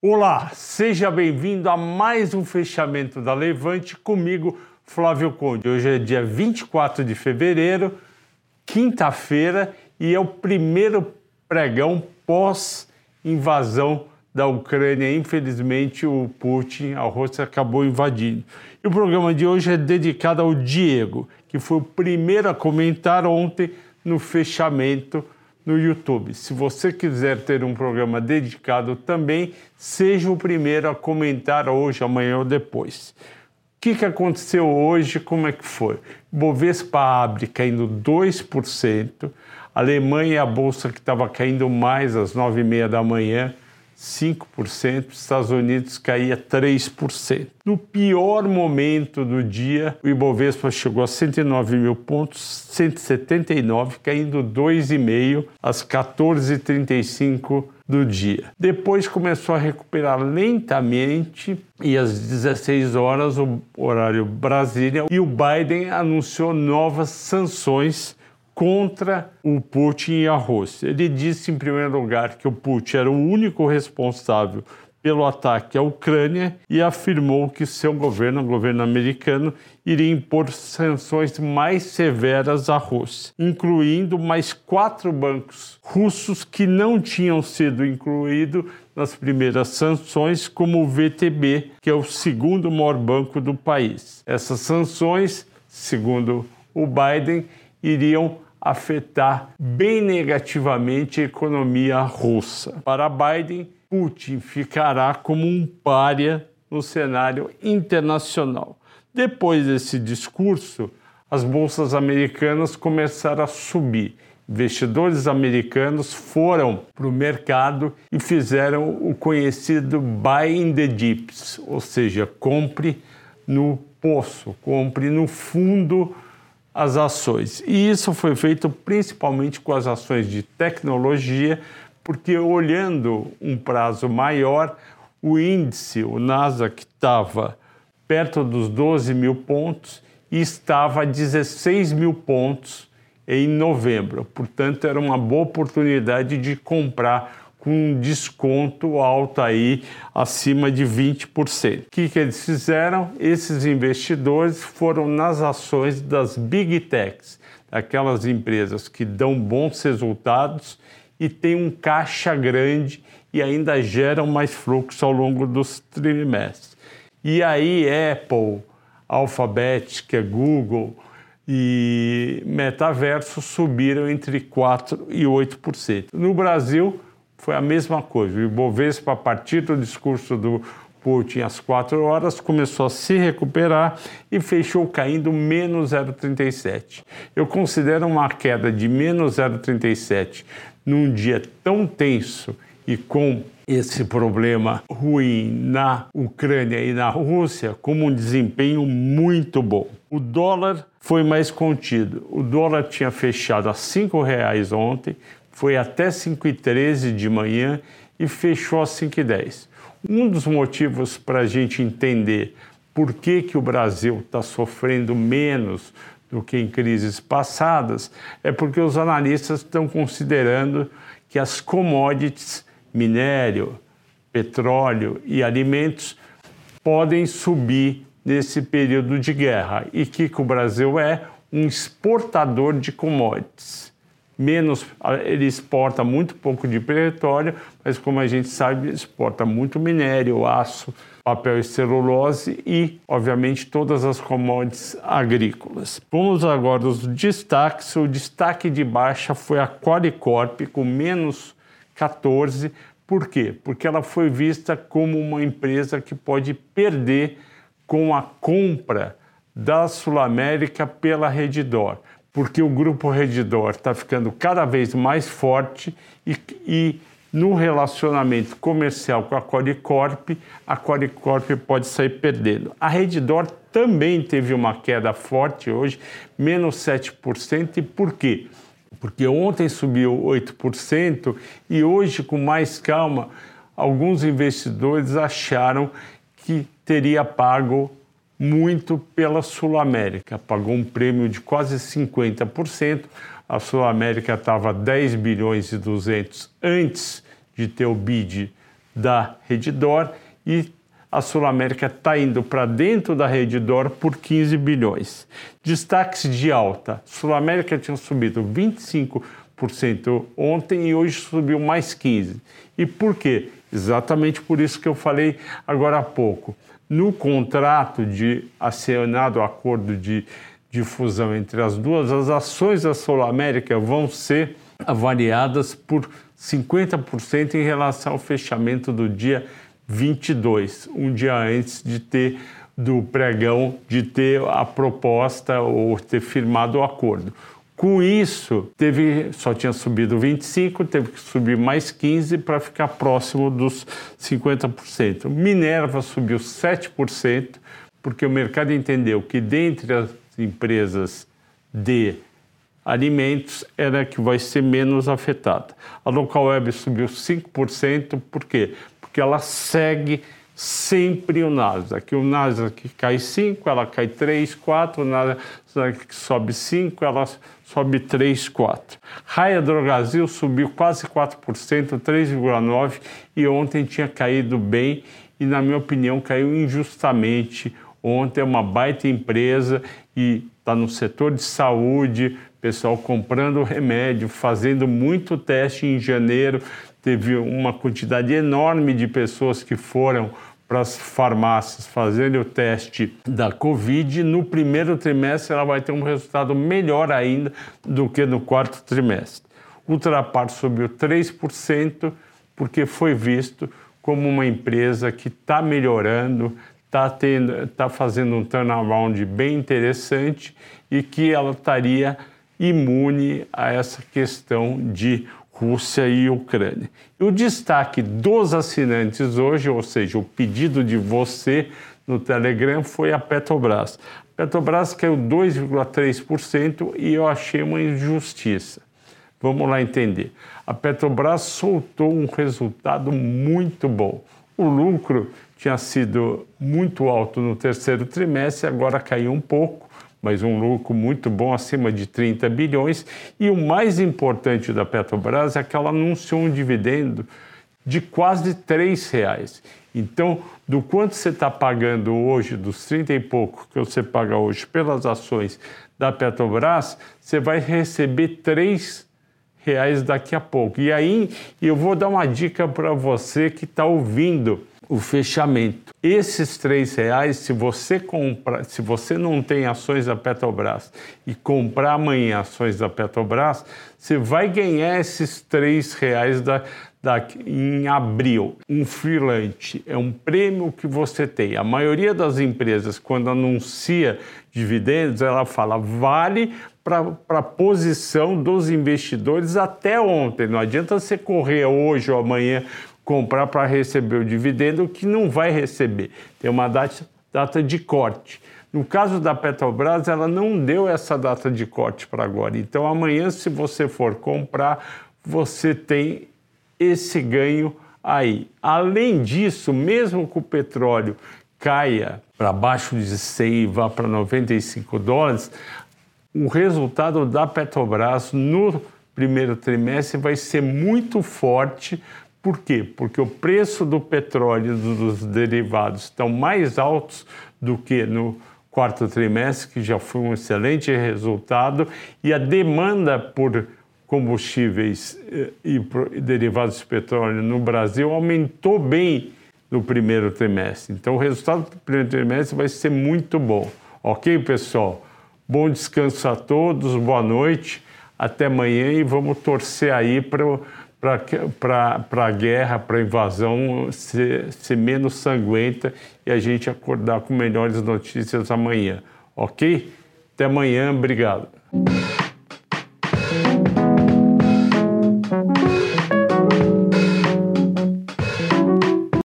Olá, seja bem-vindo a mais um fechamento da Levante comigo, Flávio Conde. Hoje é dia 24 de fevereiro, quinta-feira, e é o primeiro pregão pós-invasão da Ucrânia. Infelizmente, o Putin, a Rússia, acabou invadindo. E o programa de hoje é dedicado ao Diego, que foi o primeiro a comentar ontem no fechamento no YouTube. Se você quiser ter um programa dedicado também, seja o primeiro a comentar hoje, amanhã ou depois. O que, que aconteceu hoje? Como é que foi? Bovespa abre caindo 2%, Alemanha, a bolsa que estava caindo mais às 9h30 da manhã, 5%, Estados Unidos caía 3%. No pior momento do dia, o Ibovespa chegou a 109 mil pontos, 179, caindo 2,5 às 14h35 do dia. Depois começou a recuperar lentamente e às 16 horas, o horário Brasília, e o Biden anunciou novas sanções contra o Putin e a Rússia. Ele disse, em primeiro lugar, que o Putin era o único responsável pelo ataque à Ucrânia e afirmou que seu governo, o governo americano, iria impor sanções mais severas à Rússia, incluindo mais quatro bancos russos que não tinham sido incluídos nas primeiras sanções, como o VTB, que é o segundo maior banco do país. Essas sanções, segundo o Biden, iriam afetar bem negativamente a economia russa. Para Biden, Putin ficará como um pária no cenário internacional. Depois desse discurso, as bolsas americanas começaram a subir. Investidores americanos foram para o mercado e fizeram o conhecido buy in the dips, ou seja, compre no poço, compre no fundo as ações. E isso foi feito principalmente com as ações de tecnologia, porque olhando um prazo maior, o índice, o Nasdaq, estava perto dos 12 mil pontos e estava a 16 mil pontos em novembro. Portanto, era uma boa oportunidade de comprar com desconto alto aí, acima de 20%. O que, que eles fizeram? Esses investidores foram nas ações das Big Techs, aquelas empresas que dão bons resultados e têm um caixa grande e ainda geram mais fluxo ao longo dos trimestres. E aí Apple, Alphabet, que é Google, e Metaverso subiram entre 4% e 8%. No Brasil, foi a mesma coisa. O Ibovespa, a partir do discurso do Putin às 4 horas, começou a se recuperar e fechou caindo menos 0,37. Eu considero uma queda de menos 0,37 num dia tão tenso e com esse problema ruim na Ucrânia e na Rússia como um desempenho muito bom. O dólar foi mais contido. O dólar tinha fechado a R$ 5,00 ontem, foi até 5h13 de manhã e fechou às 5h10. Um dos motivos para a gente entender por que, que o Brasil está sofrendo menos do que em crises passadas é porque os analistas estão considerando que as commodities, minério, petróleo e alimentos, podem subir nesse período de guerra. E que, que o Brasil é? Um exportador de commodities menos, ele exporta muito pouco de petróleo, mas como a gente sabe, exporta muito minério, aço, papel e celulose e, obviamente, todas as commodities agrícolas. Vamos agora aos destaques. O destaque de baixa foi a Qualicorp com menos 14. Por quê? Porque ela foi vista como uma empresa que pode perder com a compra da Sul América pela Redditor porque o grupo Redditor está ficando cada vez mais forte e, e, no relacionamento comercial com a Qualicorp, a Qualicorp pode sair perdendo. A Redditor também teve uma queda forte hoje, menos 7%, e por quê? Porque ontem subiu 8% e hoje, com mais calma, alguns investidores acharam que teria pago muito pela Sul América, pagou um prêmio de quase 50%. A Sul América estava 10 bilhões e 200 antes de ter o bid da Redditor e a Sul América está indo para dentro da Redditor por 15 bilhões. Destaques de alta: Sul América tinha subido 25% ontem e hoje subiu mais 15%. E por quê? Exatamente por isso que eu falei agora há pouco. No contrato de acionado acordo de, de fusão entre as duas, as ações da Sul América vão ser avaliadas por 50% em relação ao fechamento do dia 22, um dia antes de ter do pregão de ter a proposta ou ter firmado o acordo. Com isso, teve, só tinha subido 25, teve que subir mais 15 para ficar próximo dos 50%. Minerva subiu 7%, porque o mercado entendeu que dentre as empresas de alimentos era que vai ser menos afetada. A Local Web subiu 5%, por quê? Porque ela segue sempre o Nasdaq. O Nasdaq cai 5, ela cai 3, 4, o Nasdaq sobe 5, ela sobe 3, 4. Raia Drogasil subiu quase 4%, 3,9% e ontem tinha caído bem e, na minha opinião, caiu injustamente. Ontem é uma baita empresa e está no setor de saúde, pessoal comprando remédio, fazendo muito teste em janeiro. Teve uma quantidade enorme de pessoas que foram para as farmácias fazerem o teste da Covid, no primeiro trimestre ela vai ter um resultado melhor ainda do que no quarto trimestre. Ultrapar subiu 3% porque foi visto como uma empresa que está melhorando, está tá fazendo um turnaround bem interessante e que ela estaria imune a essa questão de Rússia e Ucrânia. E o destaque dos assinantes hoje, ou seja, o pedido de você no Telegram, foi a Petrobras. A Petrobras caiu 2,3% e eu achei uma injustiça. Vamos lá entender. A Petrobras soltou um resultado muito bom. O lucro tinha sido muito alto no terceiro trimestre, agora caiu um pouco mas um lucro muito bom, acima de 30 bilhões. E o mais importante da Petrobras é que ela anunciou um dividendo de quase R$ reais. Então, do quanto você está pagando hoje, dos 30 e pouco que você paga hoje pelas ações da Petrobras, você vai receber R$ reais daqui a pouco. E aí eu vou dar uma dica para você que está ouvindo o fechamento. Esses três reais, se você comprar, se você não tem ações da Petrobras e comprar amanhã ações da Petrobras, você vai ganhar esses três reais da, da, em abril. Um freelance é um prêmio que você tem. A maioria das empresas, quando anuncia dividendos, ela fala vale para a posição dos investidores até ontem. Não adianta você correr hoje ou amanhã comprar para receber o dividendo que não vai receber. Tem uma data, data de corte. No caso da Petrobras, ela não deu essa data de corte para agora. Então, amanhã, se você for comprar, você tem esse ganho aí. Além disso, mesmo que o petróleo caia para baixo de 100 e vá para 95 dólares, o resultado da Petrobras no primeiro trimestre vai ser muito forte por quê? Porque o preço do petróleo e dos derivados estão mais altos do que no quarto trimestre, que já foi um excelente resultado, e a demanda por combustíveis eh, e derivados de petróleo no Brasil aumentou bem no primeiro trimestre. Então, o resultado do primeiro trimestre vai ser muito bom. Ok, pessoal? Bom descanso a todos, boa noite, até amanhã e vamos torcer aí para a guerra, para a invasão ser, ser menos sanguenta e a gente acordar com melhores notícias amanhã. Ok? Até amanhã, obrigado.